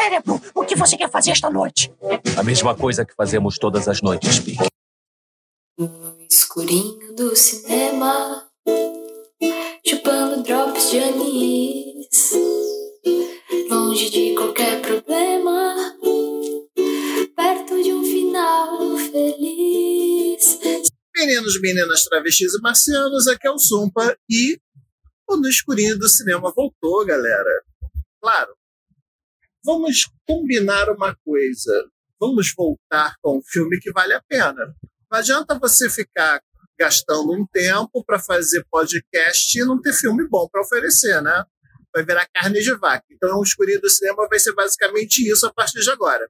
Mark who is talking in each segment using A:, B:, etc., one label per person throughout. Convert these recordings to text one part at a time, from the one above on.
A: cérebro! O que você quer fazer esta noite?
B: A mesma coisa que fazemos todas as noites, Pique.
C: No escurinho do cinema, chupando drops de anis, longe de qualquer problema, perto de um final feliz.
D: Meninos, meninas, travestis e marcianos, aqui é o Zumpa e o No Escurinho do Cinema voltou, galera. Claro, vamos combinar uma coisa. Vamos voltar com um filme que vale a pena. Não adianta você ficar gastando um tempo para fazer podcast e não ter filme bom para oferecer, né? Vai virar carne de vaca. Então, o Escurinho do Cinema vai ser basicamente isso a partir de agora.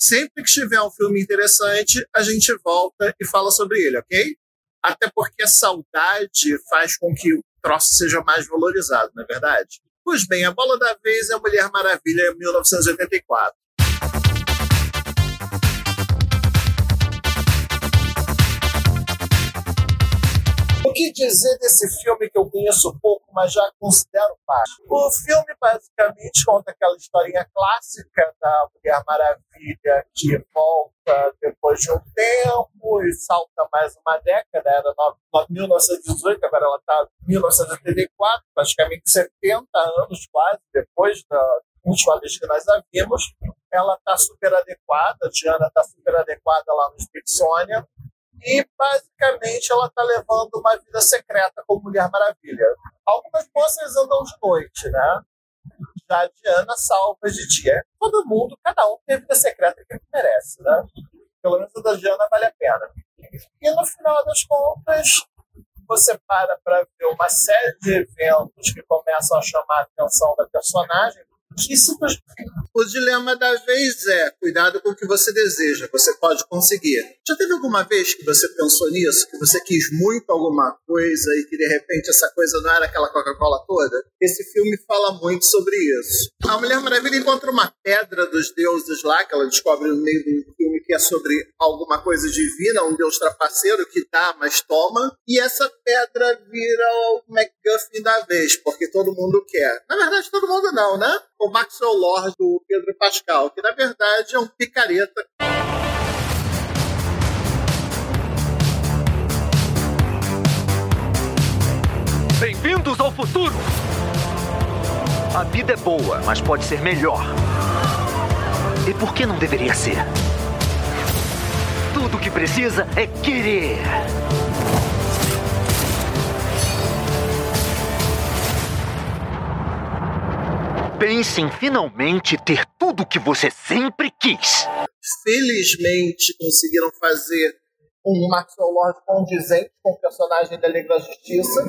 D: Sempre que tiver um filme interessante, a gente volta e fala sobre ele, ok? Até porque a saudade faz com que o troço seja mais valorizado, não é verdade? Pois bem, a bola da vez é a Mulher Maravilha 1984. Que dizer desse filme que eu conheço pouco, mas já considero parte? O filme basicamente conta aquela historinha clássica da Mulher Maravilha que volta depois de um tempo e salta mais uma década, era 1918, agora ela está em 1984, praticamente 70 anos quase depois da última vez que nós a vimos. Ela está super adequada, a Diana está super adequada lá no Smithsonian e basicamente ela está levando uma vida secreta como Mulher Maravilha. Algumas moças andam de noite, né? Já a Diana salva de dia. Todo mundo, cada um tem a vida secreta que merece, né? Pelo menos a da Diana vale a pena. E no final das contas, você para para ver uma série de eventos que começam a chamar a atenção da personagem, o dilema da vez é cuidado com o que você deseja, você pode conseguir. Já teve alguma vez que você pensou nisso, que você quis muito alguma coisa e que de repente essa coisa não era aquela Coca-Cola toda? Esse filme fala muito sobre isso. A Mulher Maravilha encontra uma pedra dos deuses lá, que ela descobre no meio do filme que é sobre alguma coisa divina, um deus trapaceiro que dá, mas toma, e essa pedra vira o MacGuffin da vez, porque todo mundo quer. Na verdade, todo mundo não, né? O Maxwell do Pedro Pascal, que na verdade é um picareta.
E: Bem-vindos ao futuro! A vida é boa, mas pode ser melhor. E por que não deveria ser? Tudo o que precisa é querer. Pense em finalmente ter tudo o que você sempre quis.
D: Felizmente conseguiram fazer um Maxwell Lord condizente com o personagem da Liga da Justiça.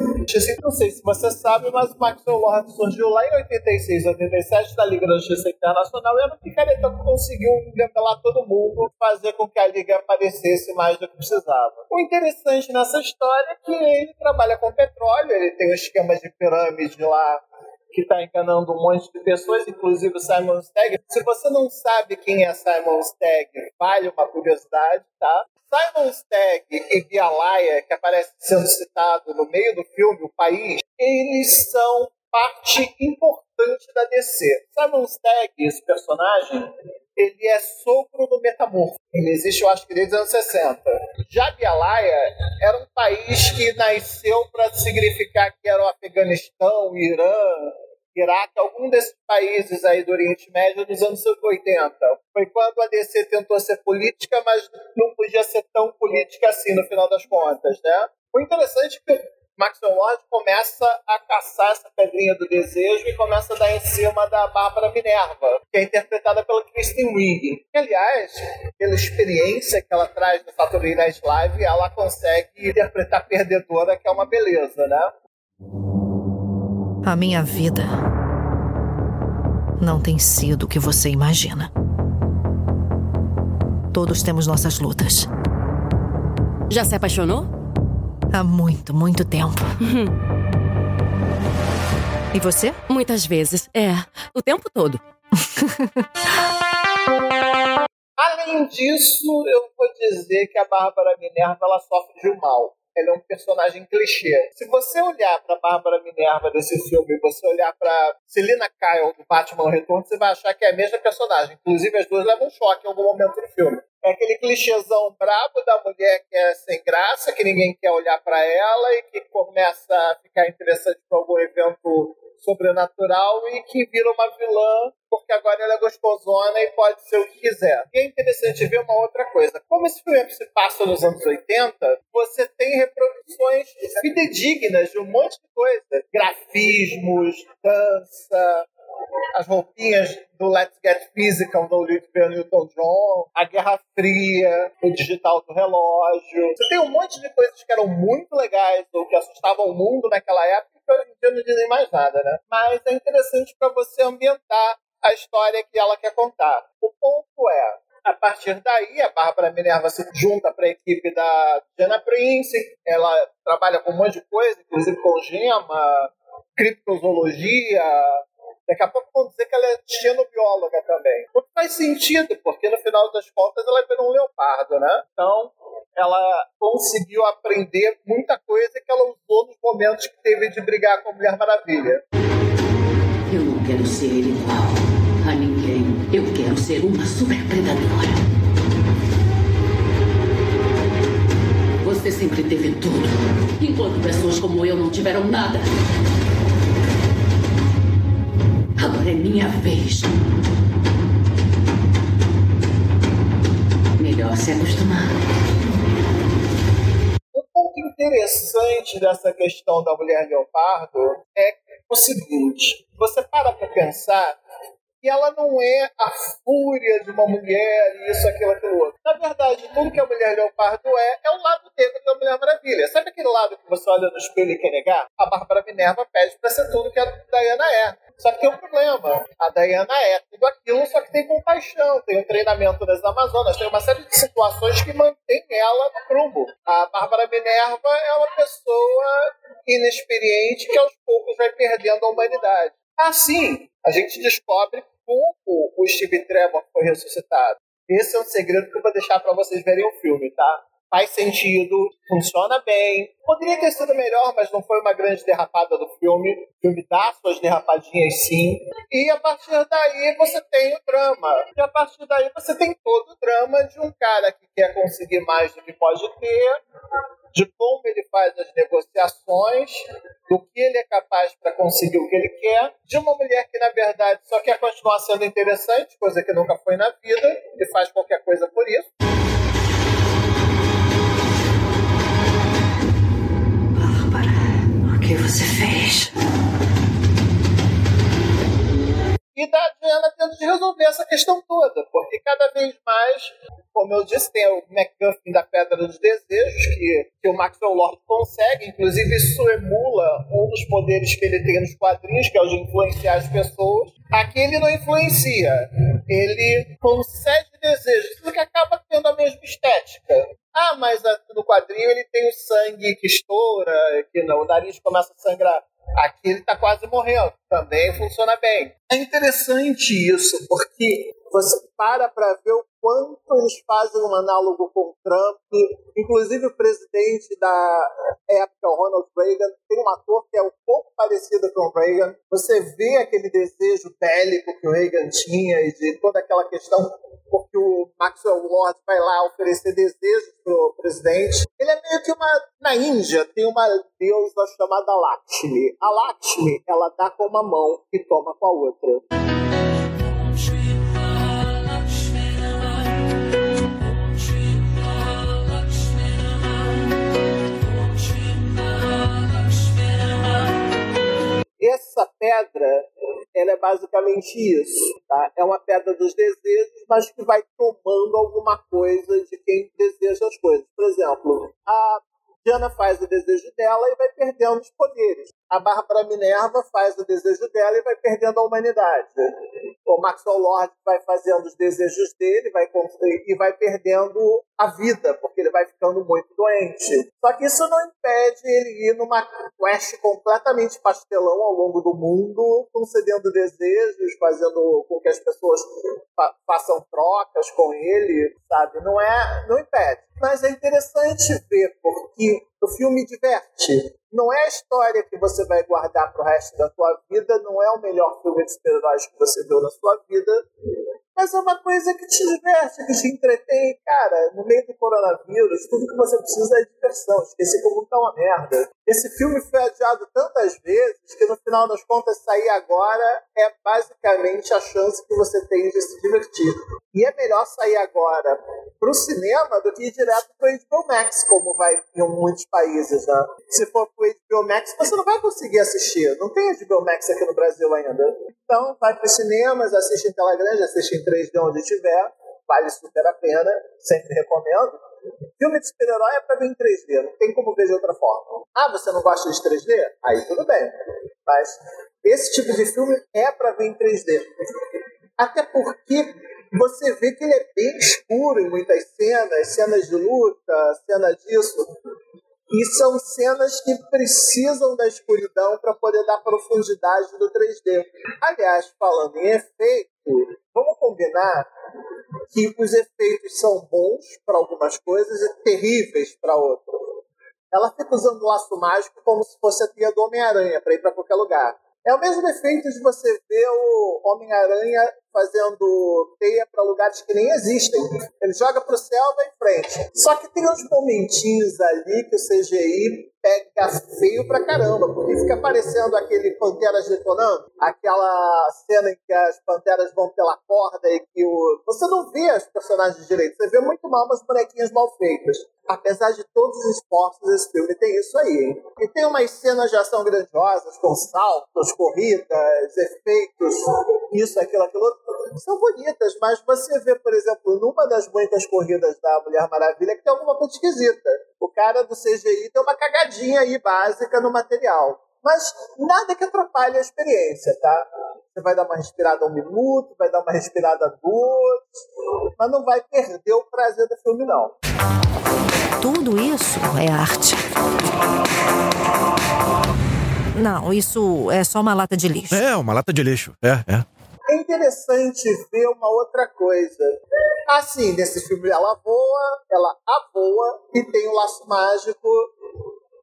D: Não sei se você sabe, mas o Maxwell Lord surgiu lá em 86, 87 da Liga da Justiça Internacional e era um picareta que conseguiu engabelar todo mundo, fazer com que a Liga aparecesse mais do que precisava. O interessante nessa história é que ele trabalha com petróleo, ele tem um esquema de pirâmide lá que está enganando um monte de pessoas, inclusive o Simon Stagg. Se você não sabe quem é Simon Stagg, vale uma curiosidade, tá? Simon Stagg e Bialaya, que aparece sendo citado no meio do filme, O País, eles são parte importante da DC. Simon Stagg, esse personagem, ele é sogro do Metamorfo. Ele existe, eu acho que desde os anos 60. Já Bialaya era um país que nasceu para significar que era o Afeganistão, Irã, Iraque, algum desses países aí do Oriente Médio nos anos 80. Foi quando a DC tentou ser política, mas não podia ser tão política assim no final das contas, né? O interessante é que Maxwell Lord começa a caçar essa pedrinha do desejo e começa a dar em cima da Bárbara Minerva, que é interpretada pela Kristen Wiig. Que, aliás, pela experiência que ela traz no Saturday Night Live, ela consegue interpretar perdedora, que é uma beleza, né?
F: A minha vida não tem sido o que você imagina. Todos temos nossas lutas.
G: Já se apaixonou?
F: Há muito, muito tempo. e você?
G: Muitas vezes. É, o tempo todo.
D: Além disso, eu vou dizer que a Bárbara Minerva ela sofre de um mal. Ela é um personagem clichê. Se você olhar para Bárbara Minerva desse filme e você olhar para Selina Kyle do Batman Retorno, você vai achar que é a mesma personagem. Inclusive, as duas levam um choque em algum momento do filme. É aquele clichêzão brabo da mulher que é sem graça, que ninguém quer olhar para ela e que começa a ficar interessante por algum evento sobrenatural e que vira uma vilã porque agora ela é gostosona e pode ser o que quiser. E é interessante ver uma outra coisa. Como esse filme se passa nos anos 80, você tem reproduções fidedignas de um monte de coisa. Grafismos, dança, as roupinhas do Let's Get Physical do Olivia Newton-John, a Guerra Fria, o digital do relógio. Você tem um monte de coisas que eram muito legais ou que assustavam o mundo naquela época que hoje em dia não dizem mais nada, né? Mas é interessante para você ambientar a história que ela quer contar. O ponto é, a partir daí, a Bárbara Minerva se junta para a equipe da Diana Prince, ela trabalha com um monte de coisa, inclusive com gema, criptozoologia, Daqui a pouco vão dizer que ela é xenobióloga também. O que faz sentido, porque no final das contas ela virou um leopardo, né? Então, ela conseguiu aprender muita coisa que ela usou nos momentos que teve de brigar com a Mulher Maravilha.
H: Eu não quero ser igual a ninguém. Eu quero ser uma super predadora. Você sempre teve tudo, enquanto pessoas como eu não tiveram nada. É minha vez. Melhor se acostumar.
D: Um ponto interessante dessa questão da mulher leopardo é o seguinte: você para para pensar que ela não é a fúria de uma mulher, isso, aquilo, aquilo outro. Na verdade, tudo que a mulher leopardo é, é o lado negro da Mulher Maravilha. Sabe aquele lado que você olha no espelho e quer negar? A Bárbara Minerva pede pra ser tudo que a Diana é. Só que tem um problema. A Diana é tudo aquilo, só que tem compaixão, tem o um treinamento das Amazonas, tem uma série de situações que mantém ela no prumo. A Bárbara Minerva é uma pessoa inexperiente que aos poucos vai perdendo a humanidade. Assim, a gente descobre como o Steve Trevor foi ressuscitado. Esse é um segredo que eu vou deixar para vocês verem o filme, tá? Faz sentido, funciona bem. Poderia ter sido melhor, mas não foi uma grande derrapada do filme. O filme dá suas derrapadinhas sim. E a partir daí você tem o drama. E a partir daí você tem todo o drama de um cara que quer conseguir mais do que pode ter, de como ele faz as negociações, do que ele é capaz para conseguir o que ele quer, de uma mulher que, na verdade, só quer continuar sendo interessante, coisa que nunca foi na vida, e faz qualquer coisa por isso. E da Diana de resolver essa questão toda, porque cada vez mais, como eu disse, tem o MacGuffin da Pedra dos Desejos, que, que o Maxwell Lord consegue, inclusive isso emula um dos poderes que ele tem nos quadrinhos, que é o de influenciar as pessoas. Aqui ele não influencia, ele concede desejos, tudo que acaba tendo a mesma estética. Ah, mas no quadrinho ele tem o sangue que estoura, que não, o nariz começa a sangrar. Aqui ele está quase morrendo. Também funciona bem. É interessante isso, porque você para para ver o quanto eles fazem um análogo com o Trump. Inclusive o presidente da época, o Ronald Reagan, tem um ator que é um pouco parecido com o Reagan. Você vê aquele desejo bélico que o Reagan tinha e de toda aquela questão porque o Maxwell Lord vai lá oferecer desejos pro presidente. Ele é meio que uma. Na Índia tem uma deusa chamada Lakshmi. A Lakshmi, ela dá com uma mão e toma com a outra. Pedra, ela é basicamente isso, tá? É uma pedra dos desejos, mas que vai tomando alguma coisa de quem deseja as coisas. Por exemplo, a Diana faz o desejo dela e vai perdendo os poderes. A Bárbara Minerva faz o desejo dela e vai perdendo a humanidade. O Maxwell Lord vai fazendo os desejos dele vai e vai perdendo a vida, porque ele vai ficando muito doente. Só que isso não impede ele ir numa quest completamente pastelão ao longo do mundo, concedendo desejos, fazendo com que as pessoas fa façam trocas com ele, sabe? Não é, não impede. Mas é interessante ver porque O filme diverte. Não é a história que você vai guardar pro resto da tua vida, não é o melhor filme de super-heróis que você viu na sua vida, mas é uma coisa que te diverte, que te entretém. Cara, no meio do coronavírus, tudo que você precisa é diversão. Esquecer como tá uma merda. Esse filme foi adiado tantas vezes que no final das contas sair agora é basicamente a chance que você tem de se divertir. E é melhor sair agora pro cinema do que ir direto pro HBO Max, como vai em muitos países, né? Se for pro HBO Max, você não vai conseguir assistir. Não tem HBO Max aqui no Brasil ainda. Então, vai pros cinemas, assiste em tela grande, assiste em 3D onde tiver. Vale super a pena, sempre recomendo. Filme de super-herói é pra ver em 3D, não tem como ver de outra forma. Ah, você não gosta de 3D? Aí tudo bem. Mas esse tipo de filme é pra ver em 3D. Até porque você vê que ele é bem escuro em muitas cenas, cenas de luta, cena disso. E são cenas que precisam da escuridão para poder dar profundidade do 3D. Aliás, falando em efeito, vamos combinar que os efeitos são bons para algumas coisas e terríveis para outras. Ela fica usando o laço mágico como se fosse a tria do Homem-Aranha para ir para qualquer lugar. É o mesmo efeito de você ver o Homem-Aranha fazendo teia para lugares que nem existem. Ele joga para o céu e vai em frente. Só que tem uns momentinhos ali que o CGI pega feio pra caramba, porque fica aparecendo aquele Panteras detonando, aquela cena em que as Panteras vão pela corda e que o... você não vê os personagens direito, você vê muito mal umas bonequinhas mal feitas. Apesar de todos os esforços, esse filme tem isso aí, hein? E tem umas cenas de ação grandiosas, com saltos, corridas, efeitos, isso, aquilo, aquilo outro. São bonitas, mas você vê, por exemplo, numa das muitas corridas da Mulher Maravilha que tem alguma coisa esquisita. O cara do CGI tem uma cagadinha aí básica no material. Mas nada que atrapalhe a experiência, tá? Você vai dar uma respirada um minuto, vai dar uma respirada duas, mas não vai perder o prazer do filme, não.
F: Tudo isso é arte. Não, isso é só uma lata de lixo.
I: É, uma lata de lixo. É, é.
D: É interessante ver uma outra coisa. Assim, nesse filme ela voa, ela avoa e tem o um laço mágico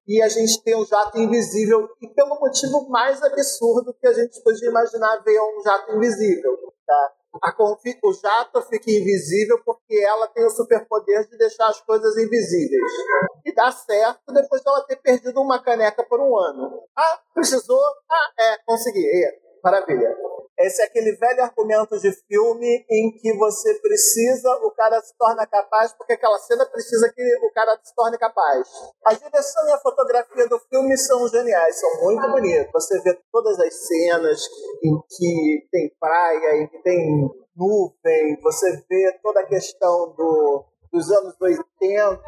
D: e a gente tem um jato invisível e pelo motivo mais absurdo que a gente podia imaginar ver um jato invisível, tá? A o jato fica invisível porque ela tem o superpoder de deixar as coisas invisíveis. E dá certo depois dela ter perdido uma caneca por um ano. Ah, precisou? Ah, é, consegui. Maravilha. Esse é aquele velho argumento de filme em que você precisa, o cara se torna capaz, porque aquela cena precisa que o cara se torne capaz. A direção e a fotografia do filme são geniais, são muito bonitos. Você vê todas as cenas em que tem praia, em que tem nuvem, você vê toda a questão do, dos anos 80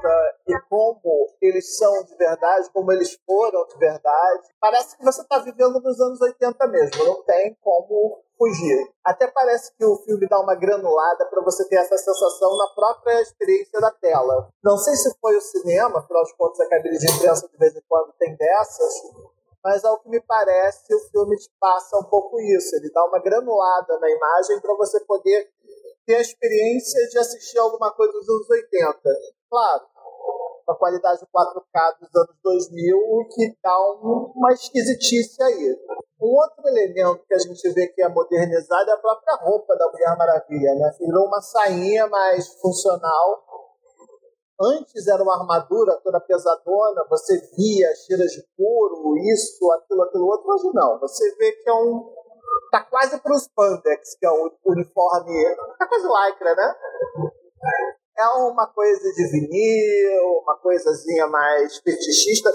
D: e como eles são de verdade, como eles foram de verdade. Parece que você está vivendo nos anos 80 mesmo, não tem como fugir. Até parece que o filme dá uma granulada para você ter essa sensação na própria experiência da tela. Não sei se foi o cinema, afinal de contas a cabine de imprensa de vez em quando tem dessas, mas ao que me parece o filme te passa um pouco isso. Ele dá uma granulada na imagem para você poder ter a experiência de assistir alguma coisa dos anos 80. Claro, com a qualidade 4K dos anos 2000, o que dá um, uma esquisitice aí. Um outro elemento que a gente vê que é modernizado é a própria roupa da Mulher Maravilha, né? Virou uma sainha mais funcional. Antes era uma armadura toda pesadona, você via cheiras de couro, isso, aquilo, aquilo outro. Hoje não, você vê que é um, tá quase para os spandex, que é o uniforme, tá quase lycra, né? É uma coisa de vinil, uma coisazinha mais fetichista.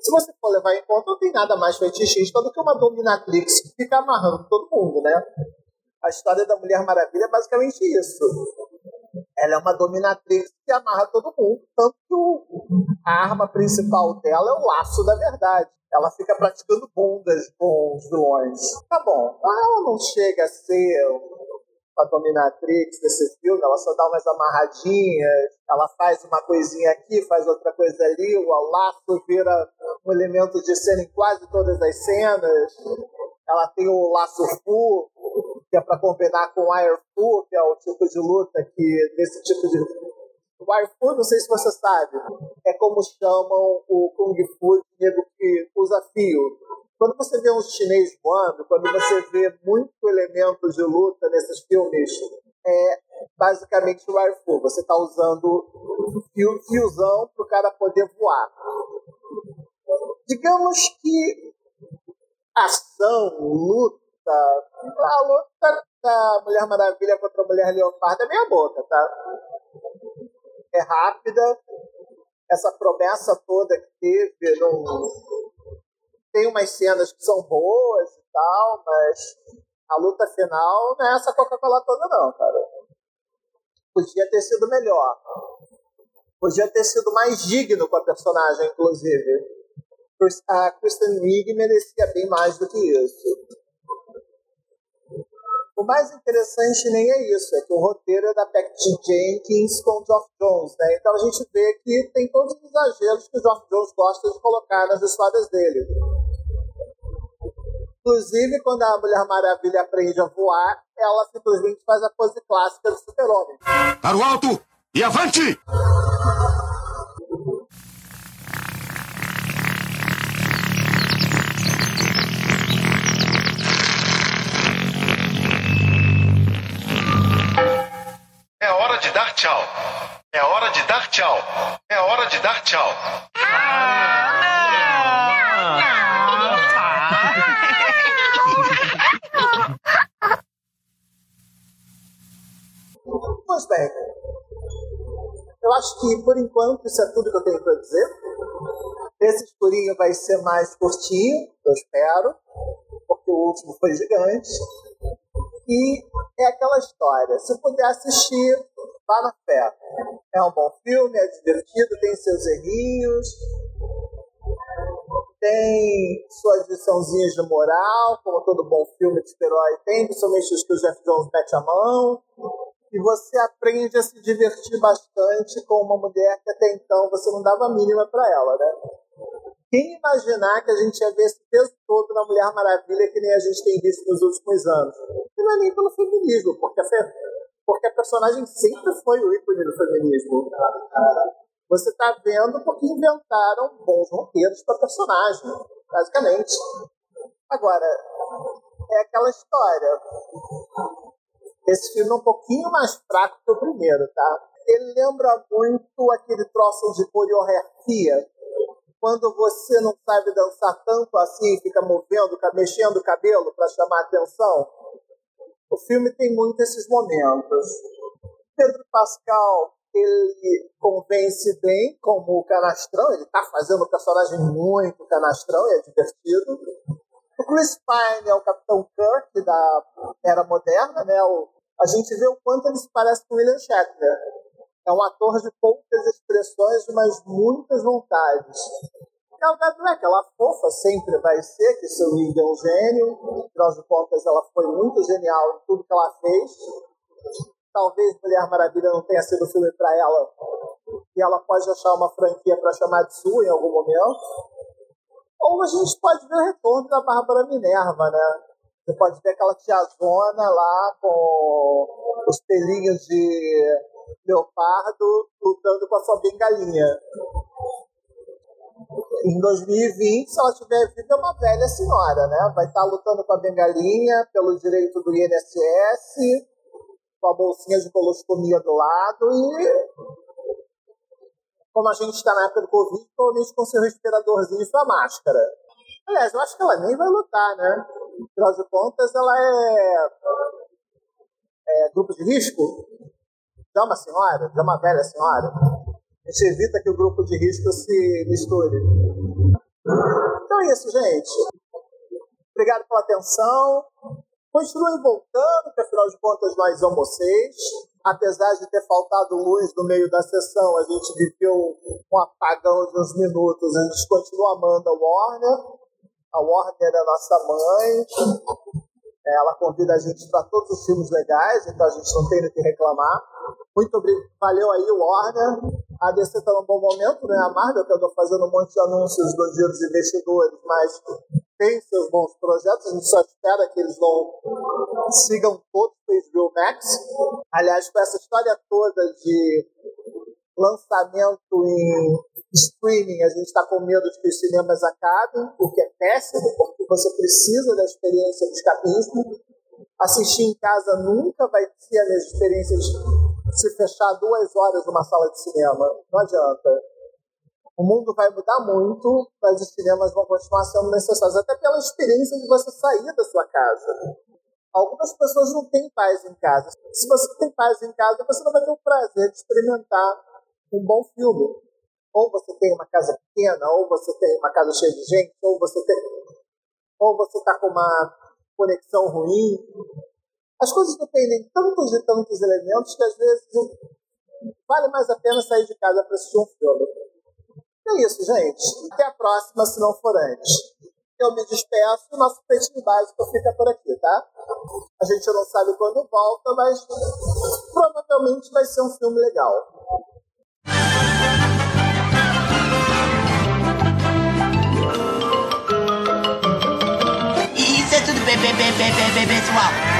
D: Se você for levar em conta, não tem nada mais fetichista do que uma dominatrix que fica amarrando todo mundo, né? A história da Mulher Maravilha é basicamente isso. Ela é uma dominatrix que amarra todo mundo, tanto que a arma principal dela é o laço da verdade ela fica praticando bundas com os vilões. Tá bom, ela não chega a ser uma dominatrix desse filme, ela só dá umas amarradinhas, ela faz uma coisinha aqui, faz outra coisa ali, o laço vira um elemento de cena em quase todas as cenas. Ela tem o laço full, que é para combinar com o Air Fu, que é o tipo de luta que, desse tipo de o Fu, não sei se você sabe, é como chamam o Kung Fu, nego que usa fio. Quando você vê um chinês voando, quando você vê muito elemento de luta nesses filmes, é basicamente o Air. Você está usando fio, fiozão para o cara poder voar. Digamos que ação, luta, a luta da Mulher Maravilha contra a Mulher Leopardo é meia boca, tá? É rápida, essa promessa toda que teve não... tem umas cenas que são boas e tal, mas a luta final não é essa Coca-Cola toda não, cara. Podia ter sido melhor. Podia ter sido mais digno com a personagem, inclusive. A Kristen Wiig merecia bem mais do que isso. O mais interessante nem é isso, é que o roteiro é da Patty Jenkins com o Geoff Jones, né? Então a gente vê que tem todos os exageros que o Geoff Jones gosta de colocar nas histórias dele. Inclusive, quando a Mulher Maravilha aprende a voar, ela simplesmente faz a pose clássica do super-homem.
J: Para o alto e avante!
E: É hora de dar tchau. É hora de dar tchau. É hora de dar tchau.
D: Pois acho que por enquanto isso é tudo que eu tenho para dizer. Esse escurinho vai ser mais curtinho, eu espero, porque o último foi gigante. E é aquela história. Se puder assistir, vá na fé. É um bom filme, é divertido, tem seus errinhos, tem suas liçãozinhas de moral, como todo bom filme de super-herói tem, principalmente os que o Jeff Jones mete a mão. E você aprende a se divertir bastante com uma mulher que até então você não dava a mínima para ela, né? Quem imaginar que a gente ia ver esse peso todo na Mulher Maravilha que nem a gente tem visto nos últimos anos? E não é nem pelo feminismo, porque a, porque a personagem sempre foi o ícone do feminismo. Você está vendo porque inventaram bons roteiros para personagem, basicamente. Agora, é aquela história. Esse filme é um pouquinho mais fraco que o primeiro, tá? Ele lembra muito aquele troço de coreografia quando você não sabe dançar tanto assim, fica movendo, mexendo o cabelo para chamar atenção. O filme tem muito esses momentos. Pedro Pascal, ele convence bem como o canastrão, ele está fazendo um personagem muito canastrão e é divertido. O Chris Pine é o Capitão Kirk da era moderna, né? O, a gente vê o quanto ele se parece com William Shatner é um ator de poucas expressões, mas muitas vontades. Gal Gadot, ela fofa sempre vai ser, que seu Rig é um gênio, afinal de contas ela foi muito genial em tudo que ela fez. Talvez Mulher Maravilha não tenha sido filme para ela, e ela pode achar uma franquia para chamar de sua em algum momento. Ou a gente pode ver o retorno da Bárbara Minerva, né? Você pode ver aquela tiazona lá com os pelinhos de leopardo lutando com a sua bengalinha. Em 2020, se ela estiver viva, é uma velha senhora, né? Vai estar lutando com a bengalinha pelo direito do INSS, com a bolsinha de colostomia do lado e como a gente está na época do Covid, provavelmente com seu respiradorzinho e sua máscara. Aliás, eu acho que ela nem vai lutar, né? Afinal de contas, ela é, é grupo de risco já é uma senhora, já é uma velha senhora, a gente evita que o grupo de risco se misture. Então é isso, gente. Obrigado pela atenção. Continuem voltando, porque afinal de contas nós somos vocês. Apesar de ter faltado luz no meio da sessão, a gente viveu um apagão de uns minutos. A gente continua amando a Warner. A Warner é nossa mãe. Ela convida a gente para todos os filmes legais, então a gente não tem o que reclamar. Muito obrigado. Valeu aí, Warner. A DC está num bom momento, né? A Marvel, que eu estou fazendo um monte de anúncios do dia dos investidores, mas tem seus bons projetos. A gente só espera que eles não sigam todos o HBO Max. Aliás, com essa história toda de lançamento em streaming, a gente está com medo de que os cinemas acabem, o que é péssimo, porque você precisa da experiência do escapismo. Assistir em casa nunca vai ser a mesma experiência de se fechar duas horas numa sala de cinema. Não adianta. O mundo vai mudar muito, mas os cinemas vão continuar sendo necessários, até pela experiência de você sair da sua casa. Algumas pessoas não têm paz em casa. Se você tem paz em casa, você não vai ter o prazer de experimentar um bom filme. Ou você tem uma casa pequena, ou você tem uma casa cheia de gente, ou você tem, ou você está com uma conexão ruim. As coisas dependem tantos e tantos elementos que às vezes vale mais a pena sair de casa para assistir um filme. É isso, gente. Até a próxima, se não for antes. Eu me despeço nosso peixinho básico fica por aqui, tá? A gente não sabe quando volta, mas provavelmente vai ser um filme legal.
K: Isso é tudo bem, bem, bem, pessoal.